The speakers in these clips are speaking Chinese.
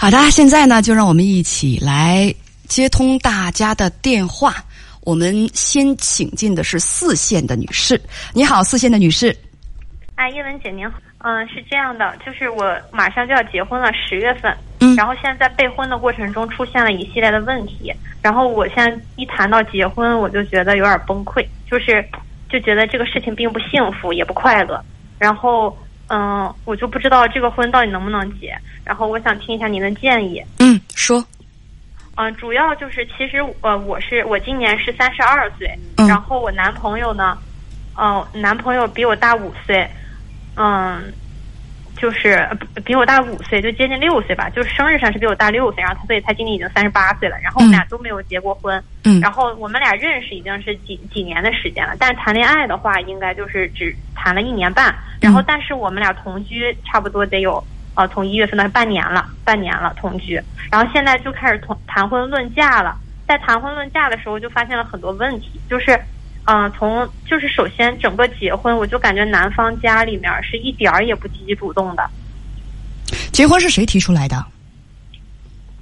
好的，现在呢，就让我们一起来接通大家的电话。我们先请进的是四线的女士，你好，四线的女士。哎，叶文姐您好，嗯，是这样的，就是我马上就要结婚了，十月份，嗯。然后现在在备婚的过程中出现了一系列的问题，然后我现在一谈到结婚，我就觉得有点崩溃，就是就觉得这个事情并不幸福，也不快乐，然后嗯，我就不知道这个婚到底能不能结，然后我想听一下您的建议，嗯，说，嗯，主要就是其实呃，我是我今年是三十二岁，嗯然后我男朋友呢，嗯、男朋友比我大五岁，嗯，就是呃比比我大五岁，就接近六岁吧，就是生日上是比我大六岁，然后他所以他今年已经三十八岁了，然后我们俩都没有结过婚，嗯然后我们俩认识已经是几几年的时间了，但是谈恋爱的话，应该就是只谈了一年半。然后，但是我们俩同居差不多得有呃，从一月份到半年了，半年了同居。然后现在就开始同谈婚论嫁了。在谈婚论嫁的时候，就发现了很多问题，就是，嗯、从就是首先整个结婚，我就感觉男方家里面是一点儿也不积极主动的，结婚是谁提出来的？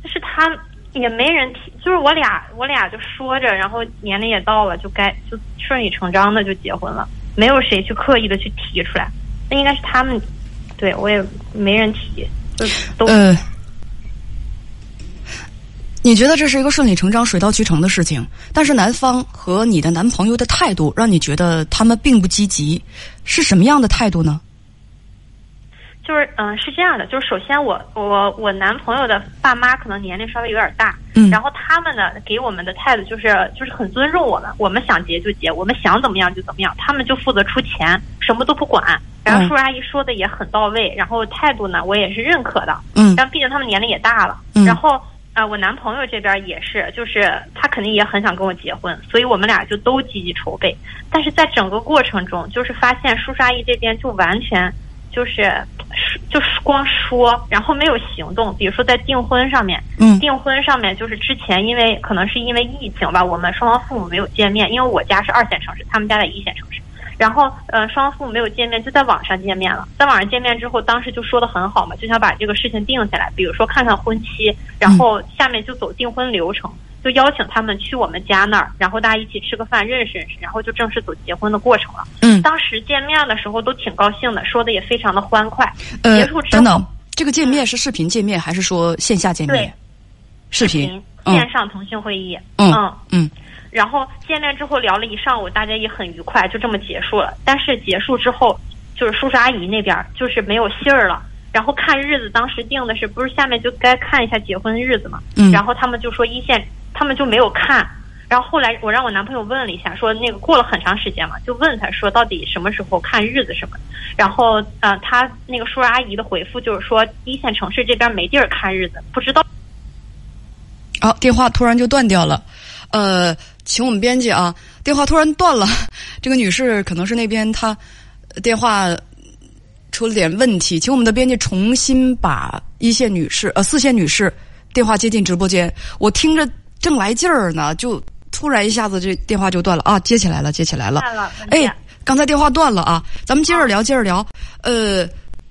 就是他也没人提，就是我俩我俩就说着，然后年龄也到了，就该就顺理成章的就结婚了，没有谁去刻意的去提出来，那应该是他们，对我也没人提，就都、呃，你觉得这是一个顺理成章、水到渠成的事情，但是男方和你的男朋友的态度让你觉得他们并不积极，是什么样的态度呢？就是嗯、呃是这样的，就是首先我我我男朋友的爸妈可能年龄稍微有点大，嗯然后他们呢给我们的态度就是就是很尊重我们，我们想结就结，我们想怎么样就怎么样，他们就负责出钱，什么都不管。然后嗯叔叔阿姨说的也很到位，然后态度呢我也是认可的，嗯但毕竟他们年龄也大了，嗯然后。啊、我男朋友这边也是，就是他肯定也很想跟我结婚，所以我们俩就都积极筹备。但是在整个过程中，就是发现叔叔阿姨这边就完全就是就是光说，然后没有行动。比如说在订婚上面，嗯订婚上面就是之前因为可能是因为疫情吧，我们双方父母没有见面，因为我家是二线城市，他们家在一线城市。然后，呃，双方父母没有见面，就在网上见面了。在网上见面之后，当时就说的很好嘛，就想把这个事情定下来，比如说看看婚期，然后下面就走订婚流程，就邀请他们去我们家那儿，然后大家一起吃个饭，认识认识，然后就正式走结婚的过程了。嗯当时见面的时候都挺高兴的，说的也非常的欢快。呃结束，之后等等，这个见面是视频见面还是说线下见面对？视频。嗯线上腾讯会议，嗯嗯嗯然后见面之后聊了一上午，大家也很愉快，就这么结束了。但是结束之后，就是叔叔阿姨那边就是没有信儿了。然后看日子，当时定的是不是下面就该看一下结婚日子嘛？嗯然后他们就说一线，他们就没有看。然后后来我让我男朋友问了一下，说那个过了很长时间嘛，就问他说到底什么时候看日子什么。然后呃，他那个叔叔阿姨的回复就是说一线城市这边没地儿看日子，不知道。好、电话突然就断掉了，呃，请我们编辑啊，电话突然断了，这个女士可能是那边她呃电话出了点问题，请我们的编辑重新把一线女士呃四线女士电话接进直播间，我听着正来劲儿呢，就突然一下子这电话就断了。啊，接起来了，接起来了。哎，刚才电话断了啊，咱们接着聊，接着聊，呃，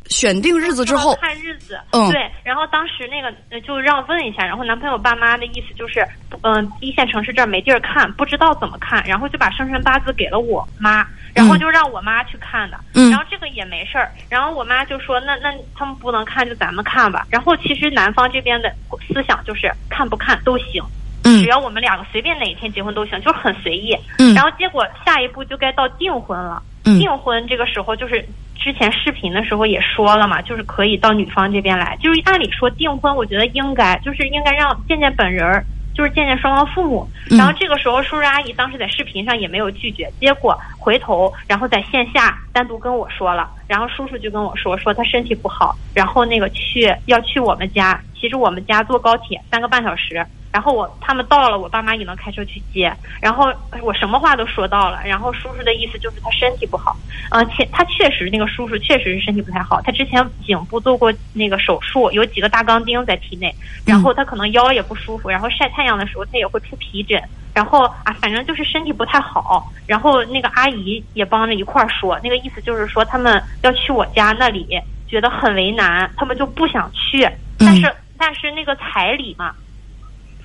选定日子之后，看日子，嗯对，然后当时那个呃就让问一下，然后男朋友爸妈的意思就是，嗯、一线城市这儿没地儿看，不知道怎么看，然后就把生辰八字给了我妈，然后就让我妈去看的，嗯然后这个也没事儿，然后我妈就说，那那他们不能看，就咱们看吧。然后其实男方这边的思想就是看不看都行。嗯只要我们两个随便哪一天结婚都行，就是很随意。嗯然后结果下一步就该到订婚了。嗯订婚这个时候就是之前视频的时候也说了嘛，就是可以到女方这边来。就是按理说订婚，我觉得应该就是应该让见见本人儿，就是见见双方父母。嗯然后这个时候叔叔阿姨当时在视频上也没有拒绝，结果回头然后在线下单独跟我说了，然后叔叔就跟我说说他身体不好，然后那个去要去我们家，其实我们家坐高铁三个半小时。然后我他们到了，我爸妈也能开车去接。然后我什么话都说到了。然后叔叔的意思就是他身体不好，呃，且他确实那个叔叔确实是身体不太好。他之前颈部做过那个手术，有几个大钢钉在体内，然后他可能腰也不舒服，然后晒太阳的时候他也会出皮疹。然后啊，反正就是身体不太好。然后那个阿姨也帮着一块儿说，那个意思就是说他们要去我家那里，觉得很为难，他们就不想去。但是但是那个彩礼嘛，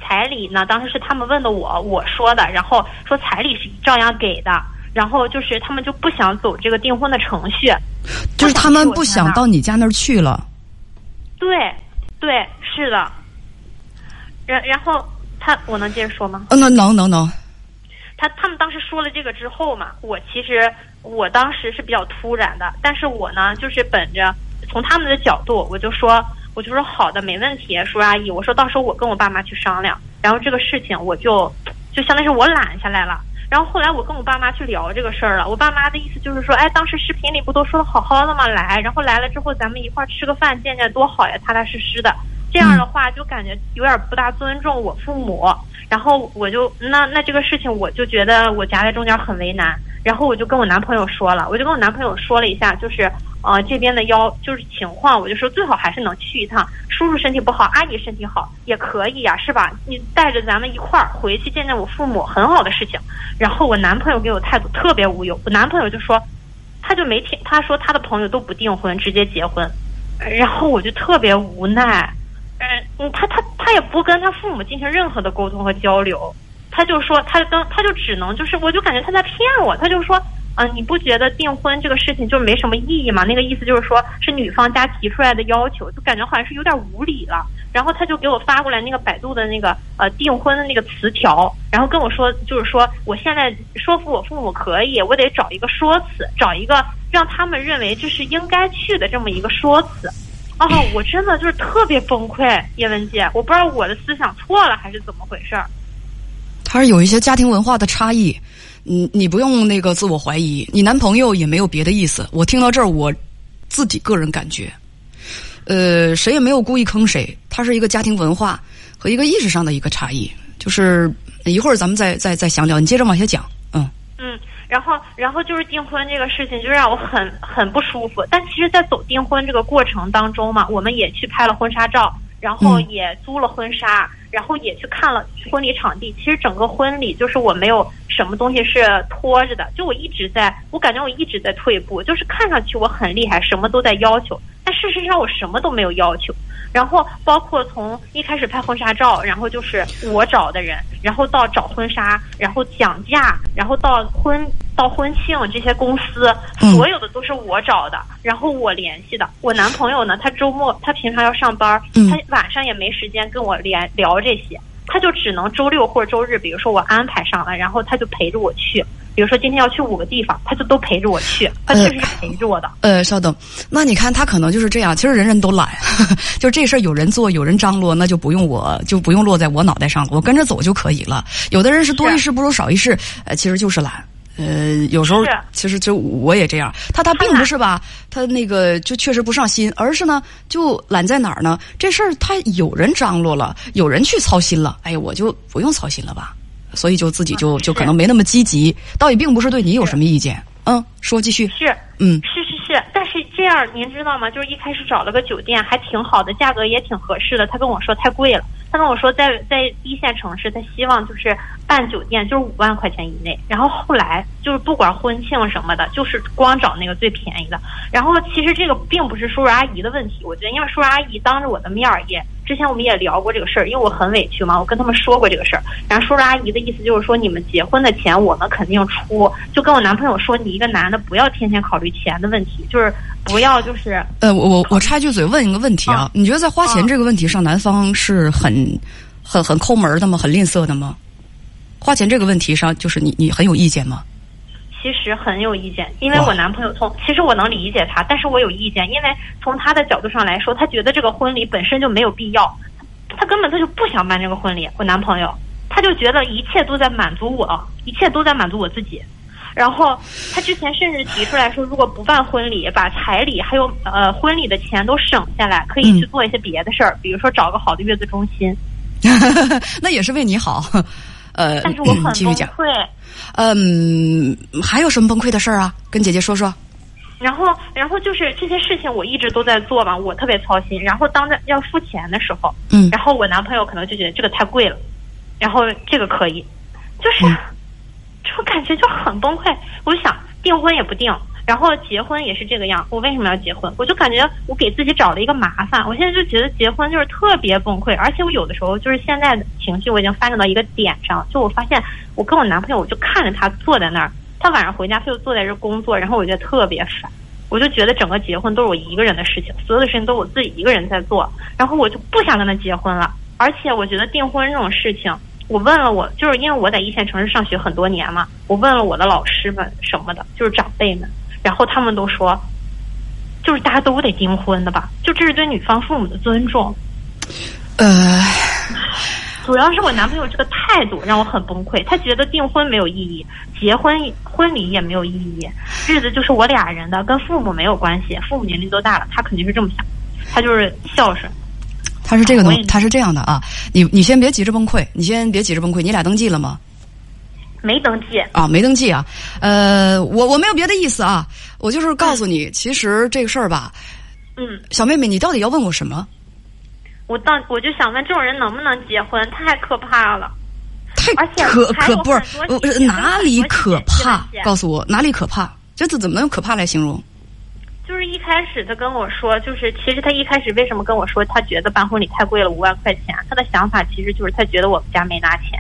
彩礼呢，当时是他们问的我，我说的，然后说彩礼是照样给的，然后就是他们就不想走这个订婚的程序，就是他们不想到你家那儿去了。对，对，是的。然然后他，我能接着说吗？嗯，能能能能。他他们当时说了这个之后嘛，我其实我当时是比较突然的，但是我呢，就是本着从他们的角度，我就说，我就说好的，没问题，叔叔阿姨，我说到时候我跟我爸妈去商量，然后这个事情我就就相当于是我揽下来了。然后后来我跟我爸妈去聊这个事儿了，我爸妈的意思就是说，哎，当时视频里不都说的好好的吗？来，然后来了之后咱们一块儿吃个饭，见见多好呀，踏踏实实的。这样的话就感觉有点不大尊重我父母。然后我就那那这个事情我就觉得我夹在中间很为难，然后我就跟我男朋友说了，我就跟我男朋友说了一下，就是呃这边的要就是情况，我就说最好还是能去一趟。叔叔身体不好，阿姨身体好也可以呀，是吧？你带着咱们一块儿回去见见我父母，很好的事情。然后我男朋友给我态度特别无忧，我男朋友就说，他就没听，他说他的朋友都不订婚，直接结婚。然后我就特别无奈。嗯，他他他也不跟他父母进行任何的沟通和交流，他就说，他就跟他就只能就是，我就感觉他在骗我，他就说，嗯，你不觉得订婚这个事情就没什么意义吗？那个意思就是说，是女方家提出来的要求，就感觉好像是有点无理了。然后他就给我发过来那个百度的那个呃订婚的那个词条，然后跟我说，就是说我现在说服我父母可以，我得找一个说辞，找一个让他们认为这是应该去的这么一个说辞。哦，我真的就是特别崩溃，叶文姐，我不知道我的思想错了还是怎么回事儿。他是有一些家庭文化的差异，你你不用那个自我怀疑，你男朋友也没有别的意思。我听到这儿，我自己个人感觉，呃，谁也没有故意坑谁，他是一个家庭文化和一个意识上的一个差异。就是一会儿咱们再再再详聊，你接着往下讲，嗯。嗯。然后，然后就是订婚这个事情，就让我很很不舒服。但其实，在走订婚这个过程当中嘛，我们也去拍了婚纱照，然后也租了婚纱，然后也去看了婚礼场地。其实整个婚礼就是我没有什么东西是拖着的，就我一直在，我感觉我一直在退步，就是看上去我很厉害，什么都在要求，但事实上我什么都没有要求。然后包括从一开始拍婚纱照，然后就是我找的人，然后到找婚纱，然后讲价，然后到婚到婚庆这些公司，所有的都是我找的，然后我联系的。我男朋友呢，他周末他平常要上班，他晚上也没时间跟我连聊这些，他就只能周六或者周日，比如说我安排上了，然后他就陪着我去。比如说今天要去五个地方，他就都陪着我去，他确实是陪着我的。呃，稍等，那你看他可能就是这样。其实人人都懒，就这事儿有人做，有人张罗，那就不用我就不用落在我脑袋上了，我跟着走就可以了。有的人是多一事不如少一事，呃，其实就是懒。呃，有时候其实就我也这样。他他并不是吧，他那个就确实不上心，而是呢就懒在哪儿呢？这事儿他有人张罗了，有人去操心了，哎呀，我就不用操心了吧。所以就自己就就可能没那么积极，倒也并不是对你有什么意见。嗯，说继续。是，嗯，是是，但是这样您知道吗？就是一开始找了个酒店，还挺好的，价格也挺合适的。他跟我说太贵了，他跟我说在在一线城市，他希望就是办酒店就是五万块钱以内。然后后来就是不管婚庆什么的，就是光找那个最便宜的。然后其实这个并不是叔叔阿姨的问题，我觉得因为叔叔阿姨当着我的面儿也。之前我们也聊过这个事儿，因为我很委屈嘛，我跟他们说过这个事儿。然后叔叔阿姨的意思就是说，你们结婚的钱我们肯定出，就跟我男朋友说，你一个男的不要天天考虑钱的问题，就是不要就是。呃，我我我插一句嘴，问一个问题啊，你觉得在花钱这个问题上，男方是很很很抠门的吗？很吝啬的吗？花钱这个问题上，就是你你很有意见吗？其实很有意见，因为我男朋友从其实我能理解他，但是我有意见，因为从他的角度上来说，他觉得这个婚礼本身就没有必要，他根本他就不想办这个婚礼。我男朋友他就觉得一切都在满足我，一切都在满足我自己。然后他之前甚至提出来说，如果不办婚礼，把彩礼还有呃婚礼的钱都省下来，可以去做一些别的事儿，比如说找个好的月子中心。那也是为你好。呃，但是我很崩溃。嗯，还有什么崩溃的事儿啊？跟姐姐说说。然后，然后就是这些事情我一直都在做嘛，我特别操心。然后当在要付钱的时候，嗯，然后我男朋友可能就觉得这个太贵了，然后这个可以，就是这种感觉就很崩溃。我就想订婚也不订，然后结婚也是这个样。我为什么要结婚？我就感觉我给自己找了一个麻烦。我现在就觉得结婚就是特别崩溃，而且我有的时候就是现在的情绪我已经发展到一个点上，就我发现我跟我男朋友，我就看着他坐在那儿，他晚上回家他就坐在这工作，然后我觉得特别烦。我就觉得整个结婚都是我一个人的事情，所有的事情都我自己一个人在做，然后我就不想跟他结婚了。而且我觉得订婚这种事情，我问了我，就是因为我在一线城市上学很多年嘛，我问了我的老师们什么的，就是长辈们，然后他们都说，就是大家都得订婚的吧，就这是对女方父母的尊重。呃，主要是我男朋友这个态度让我很崩溃，他觉得订婚没有意义，结婚婚礼也没有意义，日子就是我俩人的，跟父母没有关系，父母年龄都大了，他肯定是这么想，他就是孝顺。他是这个东，他是这样的啊，你你先别急着崩溃，你先别急着崩溃，你俩登记了吗？没登记啊，没登记啊。呃，我我没有别的意思啊，我就是告诉你，其实这个事儿吧，嗯，小妹妹，你到底要问我什么？我到我就想问，这种人能不能结婚？太可怕了，太可可不是哪里可怕？告诉我哪里可怕？这怎怎么能用可怕来形容？就是一开始他跟我说，就是其实他一开始为什么跟我说，他觉得办婚礼太贵了，五万块钱。他的想法其实就是他觉得我们家没拿钱。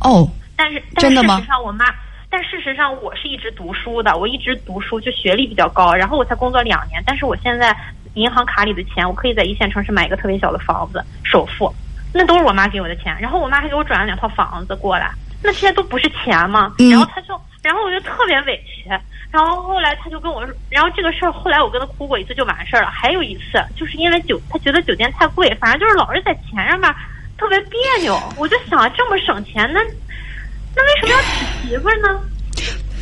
哦，但是真的吗？事实上，我妈，但事实上我是一直读书的，我一直读书，就学历比较高。然后我才工作两年，但是我现在银行卡里的钱，我可以在一线城市买一个特别小的房子，首付，那都是我妈给我的钱。然后我妈还给我转了两套房子过来，那这些都不是钱吗？然后他就，然后我就特别委屈。然后后来他就跟我说，然后这个事儿后来我跟他哭过一次就完事儿了。还有一次就是因为酒，他觉得酒店太贵，反正就是老是在钱上面特别别扭。我就想这么省钱，那那为什么要娶媳妇呢？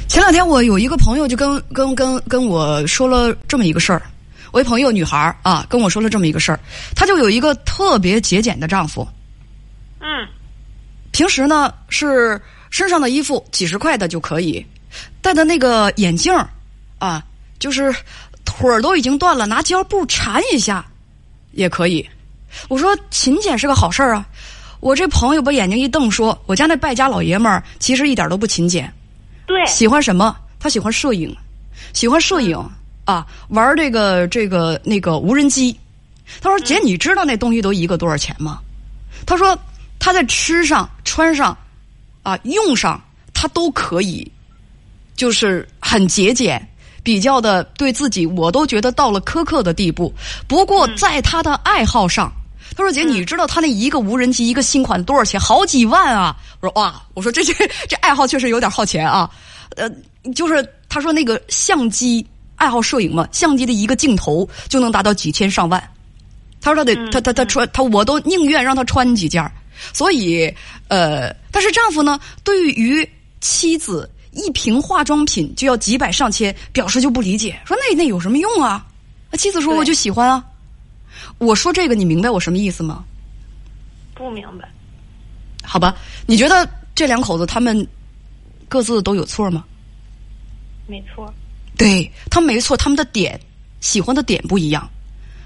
前两天我有一个朋友就跟跟跟跟我说了这么一个事儿，我一朋友女孩啊跟我说了这么一个事儿，她就有一个特别节俭的丈夫，嗯，平时呢是身上的衣服几十块的就可以。戴的那个眼镜啊，就是腿儿都已经断了，拿胶布缠一下也可以。我说勤俭是个好事儿啊。我这朋友把眼睛一瞪，说：“我家那败家老爷们儿其实一点都不勤俭。对，喜欢什么？他喜欢摄影，喜欢摄影啊，玩这个这个那个无人机。他说：‘姐，你知道那东西都一个多少钱吗？’他说他在吃上、穿上啊、用上，他都可以。”就是很节俭，比较的对自己，我都觉得到了苛刻的地步。不过在他的爱好上，他说：“姐，你知道他那一个无人机一个新款多少钱？好几万啊！”我说：“哇！”我说：“这这 这爱好确实有点耗钱啊。”呃，就是他说那个相机爱好摄影嘛，相机的一个镜头就能达到几千上万。他说他得他他他穿他我都宁愿让他穿几件所以呃，但是丈夫呢，对于妻子。一瓶化妆品就要几百上千，表示就不理解，说那那有什么用啊？妻子说我就喜欢啊。我说这个你明白我什么意思吗？不明白。好吧，你觉得这两口子他们各自都有错吗？没错。对他没错，他们的点喜欢的点不一样，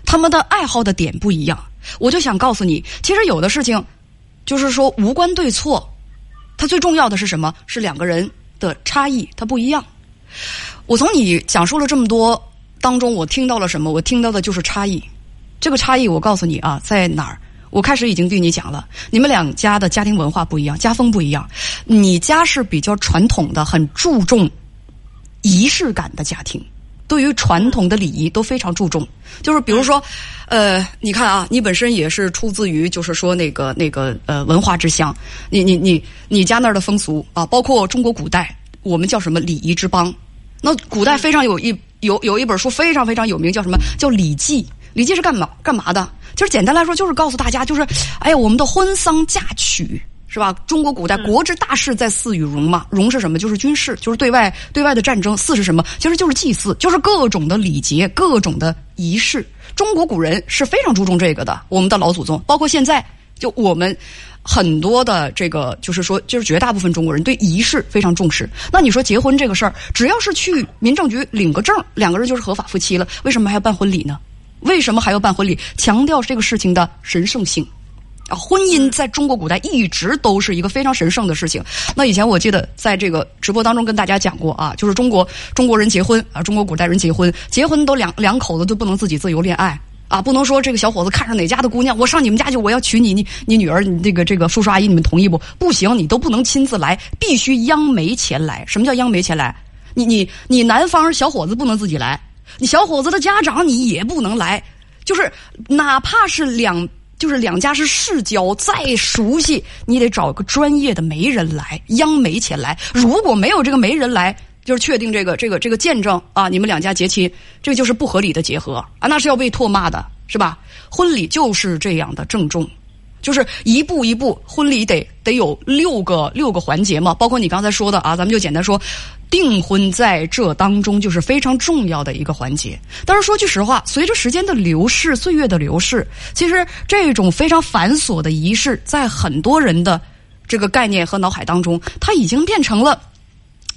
他们的爱好的点不一样。我就想告诉你，其实有的事情就是说无关对错，它最重要的是什么？是两个人。的差异它不一样。我从你讲述了这么多当中，我听到了什么？我听到的就是差异。这个差异，我告诉你啊，在哪儿？我开始已经对你讲了，你们两家的家庭文化不一样，家风不一样。你家是比较传统的，很注重仪式感的家庭。对于传统的礼仪都非常注重，就是比如说，呃，你看啊，你本身也是出自于就是说那个那个呃文化之乡，你你你你家那儿的风俗啊，包括中国古代，我们叫什么礼仪之邦？那古代非常有一有有一本书非常非常有名，叫什么叫《礼记》？《礼记》是干嘛干嘛的？就是简单来说，就是告诉大家，就是哎呀，我们的婚丧嫁娶。是吧？中国古代国之大事在祀与戎嘛，戎是什么？就是军事，就是对外对外的战争。祀是什么？其实就是祭祀，就是各种的礼节，各种的仪式。中国古人是非常注重这个的。我们的老祖宗，包括现在，就我们很多的这个，就是说，就是绝大部分中国人对仪式非常重视。那你说结婚这个事儿，只要是去民政局领个证，两个人就是合法夫妻了。为什么还要办婚礼呢？为什么还要办婚礼？强调这个事情的神圣性。啊，婚姻在中国古代一直都是一个非常神圣的事情。那以前我记得在这个直播当中跟大家讲过啊，就是中国中国人结婚啊，中国古代人结婚，结婚都两两口子都不能自己自由恋爱啊，不能说这个小伙子看上哪家的姑娘，我上你们家去，我要娶你，你你女儿，你这个这个叔叔阿姨你们同意不？不行，你都不能亲自来，必须央媒前来。什么叫央媒前来？你你你男方小伙子不能自己来，你小伙子的家长你也不能来，就是哪怕是两。就是两家是世交，再熟悉，你得找个专业的媒人来，央媒前来。如果没有这个媒人来，就是确定这个这个这个见证啊，你们两家结亲，这就是不合理的结合啊，那是要被唾骂的，是吧？婚礼就是这样的郑重，就是一步一步，婚礼得得有六个六个环节嘛，包括你刚才说的啊，咱们就简单说。订婚在这当中就是非常重要的一个环节。但是说句实话，随着时间的流逝、岁月的流逝，其实这种非常繁琐的仪式，在很多人的这个概念和脑海当中，它已经变成了，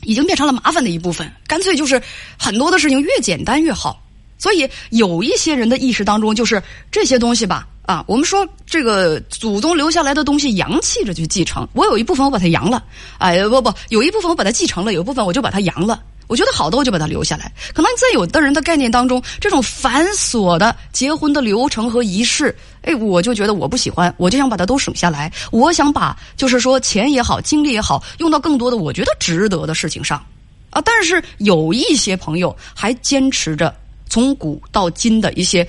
已经变成了麻烦的一部分。干脆就是很多的事情越简单越好。所以有一些人的意识当中，就是这些东西吧。啊，我们说这个祖宗留下来的东西，阳气着去继承。我有一部分我把它阳了，哎，不不，有一部分我把它继承了，有一部分我就把它阳了。我觉得好的我就把它留下来。可能在有的人的概念当中，这种繁琐的结婚的流程和仪式，哎，我就觉得我不喜欢，我就想把它都省下来。我想把就是说钱也好，精力也好，用到更多的我觉得值得的事情上。啊，但是有一些朋友还坚持着从古到今的一些。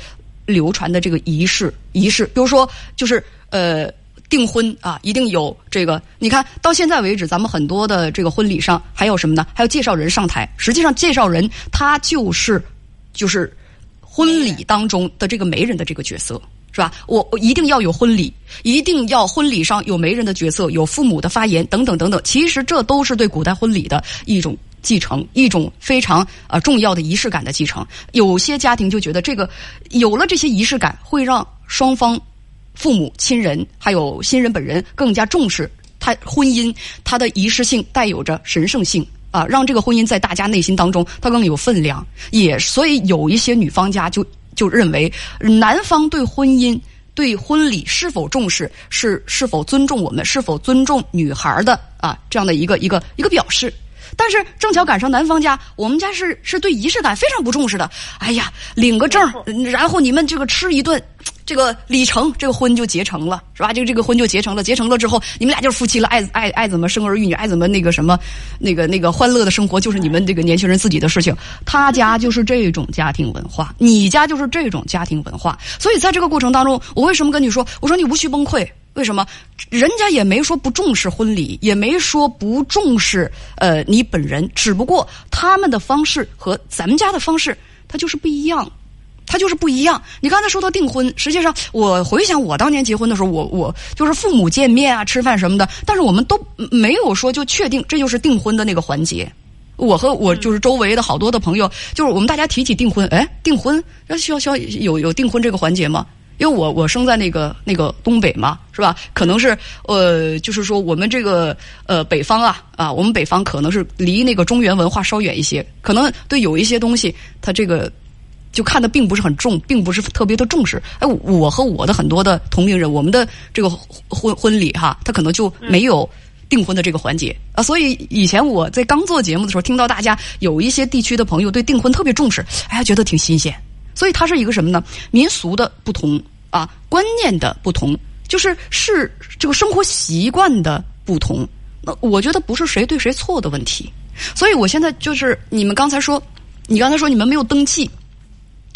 流传的这个仪式，仪式，比如说，就是呃，订婚啊，一定有这个。你看到现在为止，咱们很多的这个婚礼上还有什么呢？还有介绍人上台。实际上，介绍人他就是就是婚礼当中的这个媒人的这个角色，是吧？我我一定要有婚礼，一定要婚礼上有媒人的角色，有父母的发言等等等等。其实这都是对古代婚礼的一种。继承一种非常呃重要的仪式感的继承，有些家庭就觉得这个有了这些仪式感，会让双方父母亲人还有新人本人更加重视他婚姻，它的仪式性带有着神圣性啊，让这个婚姻在大家内心当中它更有分量。也所以有一些女方家就就认为，男方对婚姻对婚礼是否重视，是是否尊重我们，是否尊重女孩的啊这样的一个一个一个表示。但是正巧赶上男方家，我们家是是对仪式感非常不重视的。哎呀，领个证，然后你们这个吃一顿，这个礼成，这个婚就结成了，是吧？这个这个婚就结成了，结成了之后，你们俩就是夫妻了，爱爱爱怎么生儿育女，爱怎么那个什么，那个那个欢乐的生活，就是你们这个年轻人自己的事情。他家就是这种家庭文化，你家就是这种家庭文化。所以在这个过程当中，我为什么跟你说？我说你无需崩溃。为什么？人家也没说不重视婚礼，也没说不重视呃你本人，只不过他们的方式和咱们家的方式，它就是不一样，它就是不一样。你刚才说到订婚，实际上我回想我当年结婚的时候，我我就是父母见面啊、吃饭什么的，但是我们都没有说就确定这就是订婚的那个环节。我和我就是周围的好多的朋友，就是我们大家提起订婚，哎，订婚要需要需要有有订婚这个环节吗？因为我我生在那个那个东北嘛，是吧？可能是呃，就是说我们这个呃北方啊啊，我们北方可能是离那个中原文化稍远一些，可能对有一些东西，它这个就看的并不是很重，并不是特别的重视。哎，我和我的很多的同龄人，我们的这个婚婚礼哈，他可能就没有订婚的这个环节啊。所以以前我在刚做节目的时候，听到大家有一些地区的朋友对订婚特别重视，哎，觉得挺新鲜。所以它是一个什么呢？民俗的不同啊，观念的不同，就是是这个生活习惯的不同。那我觉得不是谁对谁错的问题。所以我现在就是你们刚才说，你刚才说你们没有登记，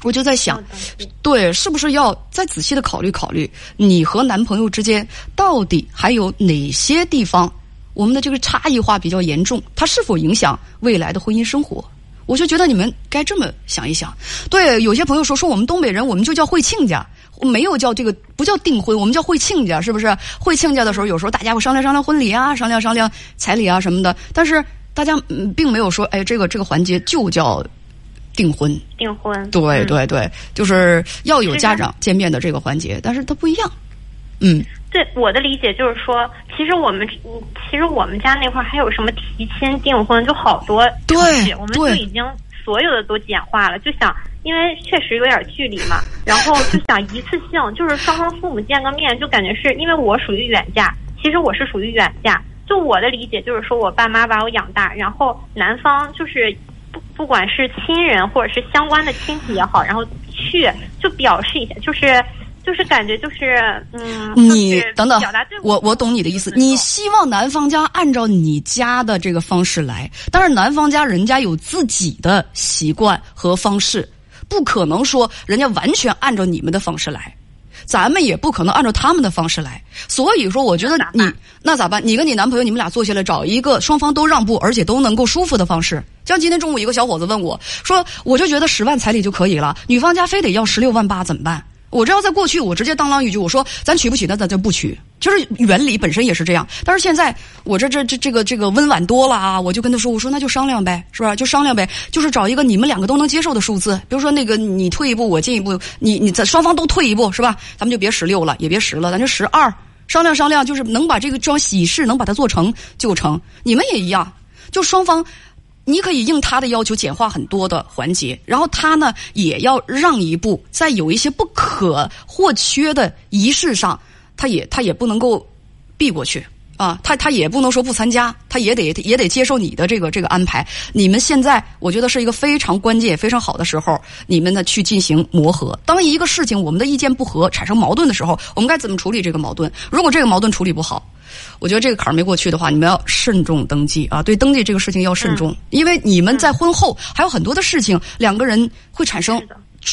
我就在想，对，是不是要再仔细的考虑考虑，你和男朋友之间到底还有哪些地方，我们的这个差异化比较严重，它是否影响未来的婚姻生活？我就觉得你们该这么想一想。对，有些朋友说说我们东北人，我们就叫会亲家，没有叫这个不叫订婚，我们叫会亲家，是不是？会亲家的时候，有时候大家会商量商量婚礼啊，商量商量彩礼啊什么的。但是大家并没有说，哎，这个这个环节就叫订婚。订婚。对对对，就是要有家长见面的这个环节，但是它不一样。嗯。对我的理解就是说，其实我们，其实我们家那块还有什么提亲、订婚，就好多对，我们就已经所有的都简化了，就想因为确实有点距离嘛，然后就想一次性，就是双方父母见个面，就感觉是因为我属于远嫁，其实我是属于远嫁。就我的理解就是说我爸妈把我养大，然后男方就是不不管是亲人或者是相关的亲戚也好，然后去就表示一下，就是就是感觉就是嗯，你等等我我懂你的意思，你希望男方家按照你家的这个方式来，但是男方家人家有自己的习惯和方式，不可能说人家完全按照你们的方式来。咱们也不可能按照他们的方式来，所以说，我觉得你那咋办？你跟你男朋友，你们俩坐下来找一个双方都让步，而且都能够舒服的方式。像今天中午一个小伙子问我说：“我就觉得十万彩礼就可以了，女方家非得要十六万八，怎么办？”我这要在过去，我直接当啷一句，我说：“咱娶不娶？那咱就不娶。”就是原理本身也是这样，但是现在我这这这这个这个温婉多了啊！我就跟他说：“我说那就商量呗，是吧？就商量呗，就是找一个你们两个都能接受的数字，比如说那个你退一步，我进一步，你你咱双方都退一步，是吧？咱们就别十六了，也别十了，咱就十二，商量商量，就是能把这个桩喜事能把它做成就成。你们也一样，就双方。”你可以应他的要求简化很多的环节，然后他呢也要让一步，在有一些不可或缺的仪式上，他也他也不能够避过去。啊，他他也不能说不参加，他也得也得接受你的这个这个安排。你们现在我觉得是一个非常关键、非常好的时候，你们呢去进行磨合。当一个事情我们的意见不合产生矛盾的时候，我们该怎么处理这个矛盾？如果这个矛盾处理不好，我觉得这个坎儿没过去的话，你们要慎重登记啊！对登记这个事情要慎重，因为你们在婚后还有很多的事情，两个人会产生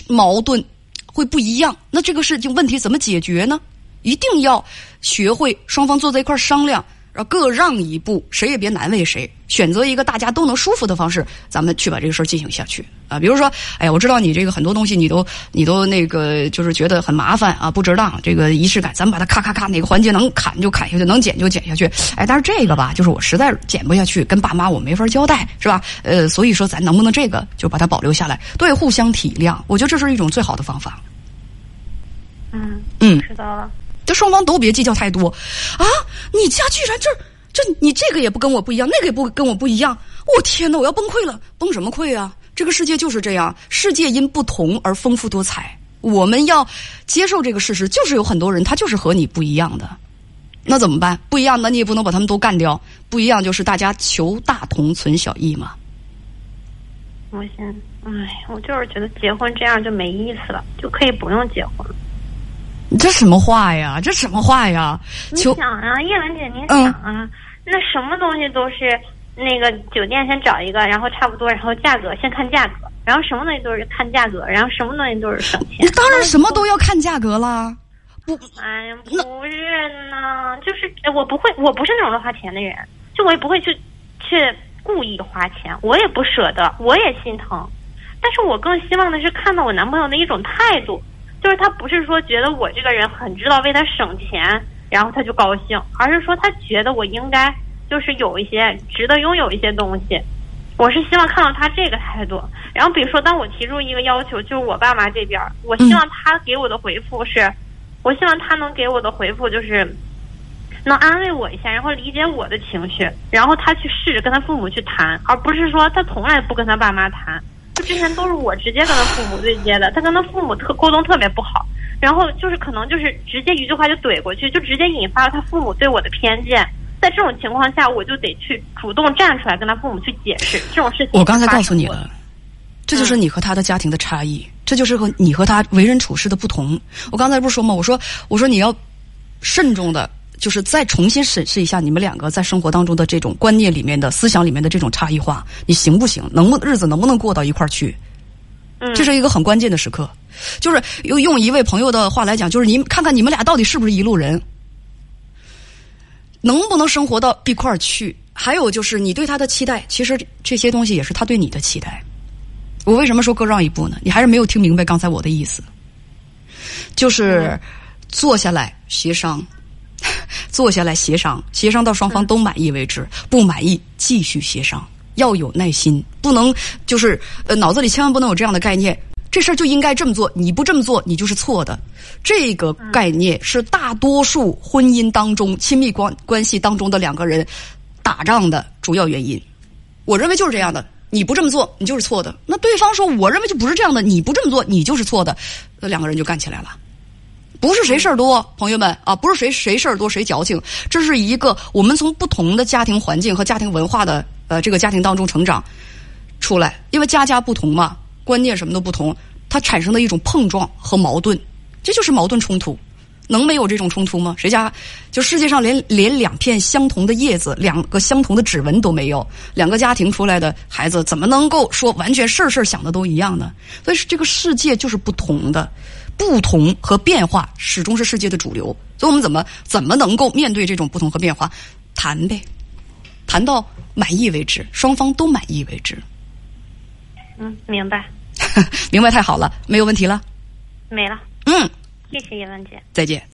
矛盾，会不一样。那这个事情问题怎么解决呢？一定要学会双方坐在一块儿商量。然后各让一步，谁也别难为谁，选择一个大家都能舒服的方式，咱们去把这个事儿进行下去啊。比如说，哎呀，我知道你这个很多东西你都你都那个就是觉得很麻烦啊，不值当这个仪式感，咱们把它咔咔咔哪个环节能砍就砍下去，能剪就剪下去。哎，但是这个吧，就是我实在剪不下去，跟爸妈我没法交代，是吧？呃，所以说咱能不能这个就把它保留下来，对，互相体谅，我觉得这是一种最好的方法。嗯嗯，知道了。这双方都别计较太多，啊！你家居然这这你这个也不跟我不一样，那个也不跟我不一样，我天哪！我要崩溃了，崩什么溃啊？这个世界就是这样，世界因不同而丰富多彩。我们要接受这个事实，就是有很多人他就是和你不一样的，那怎么办？不一样，那你也不能把他们都干掉。不一样就是大家求大同存小异嘛。我先，哎，我就是觉得结婚这样就没意思了，就可以不用结婚。你这什么话呀？这什么话呀？你想啊，叶文姐，你想啊，那什么东西都是那个酒店先找一个，然后差不多，然后价格先看价格，然后什么东西都是看价格，然后什么东西都是省钱。你当然什么都要看价格啦。不，哎呀，不是呢，就是我不会，我不是那种乱花钱的人，就我也不会去去故意花钱，我也不舍得，我也心疼，但是我更希望的是看到我男朋友的一种态度。就是他不是说觉得我这个人很知道为他省钱，然后他就高兴，而是说他觉得我应该就是有一些值得拥有一些东西。我是希望看到他这个态度。然后比如说，当我提出一个要求，就是我爸妈这边，我希望他给我的回复是，我希望他能给我的回复就是能安慰我一下，然后理解我的情绪，然后他去试着跟他父母去谈，而不是说他从来不跟他爸妈谈。就之前都是我直接跟他父母对接的，他跟他父母特沟通特别不好，然后就是可能就是直接一句话就怼过去，就直接引发了他父母对我的偏见。在这种情况下，我就得去主动站出来跟他父母去解释这种事情。我刚才告诉你了，这就是你和他的家庭的差异，这就是和你和他为人处事的不同。我刚才不是说吗？我说我说你要慎重的。就是再重新审视一下你们两个在生活当中的这种观念里面的思想里面的这种差异化，你行不行？能不日子能不能过到一块儿去？嗯，这是一个很关键的时刻。就是用用一位朋友的话来讲，就是你看看你们俩到底是不是一路人，能不能生活到一块儿去？还有就是你对他的期待，其实这些东西也是他对你的期待。我为什么说各让一步呢？你还是没有听明白刚才我的意思，就是坐下来协商。坐下来协商，协商到双方都满意为止，不满意继续协商，要有耐心，不能就是呃脑子里千万不能有这样的概念，这事儿就应该这么做，你不这么做你就是错的，这个概念是大多数婚姻当中亲密关关系当中的两个人打仗的主要原因，我认为就是这样的，你不这么做，你就是错的。那对方说，我认为就不是这样的，你不这么做，你就是错的。那两个人就干起来了。不是谁事儿多，朋友们啊，不是谁谁事儿多谁矫情，这是一个我们从不同的家庭环境和家庭文化的呃这个家庭当中成长出来，因为家家不同嘛，观念什么都不同，它产生的一种碰撞和矛盾，这就是矛盾冲突。能没有这种冲突吗？谁家就世界上连连两片相同的叶子、两个相同的指纹都没有，两个家庭出来的孩子怎么能够说完全事儿事儿想的都一样呢？所以这个世界就是不同的，不同和变化始终是世界的主流。所以我们怎么怎么能够面对这种不同和变化？谈呗，谈到满意为止，双方都满意为止。嗯，明白，明白太好了，没有问题了。没了。嗯。谢谢叶文姐，再见。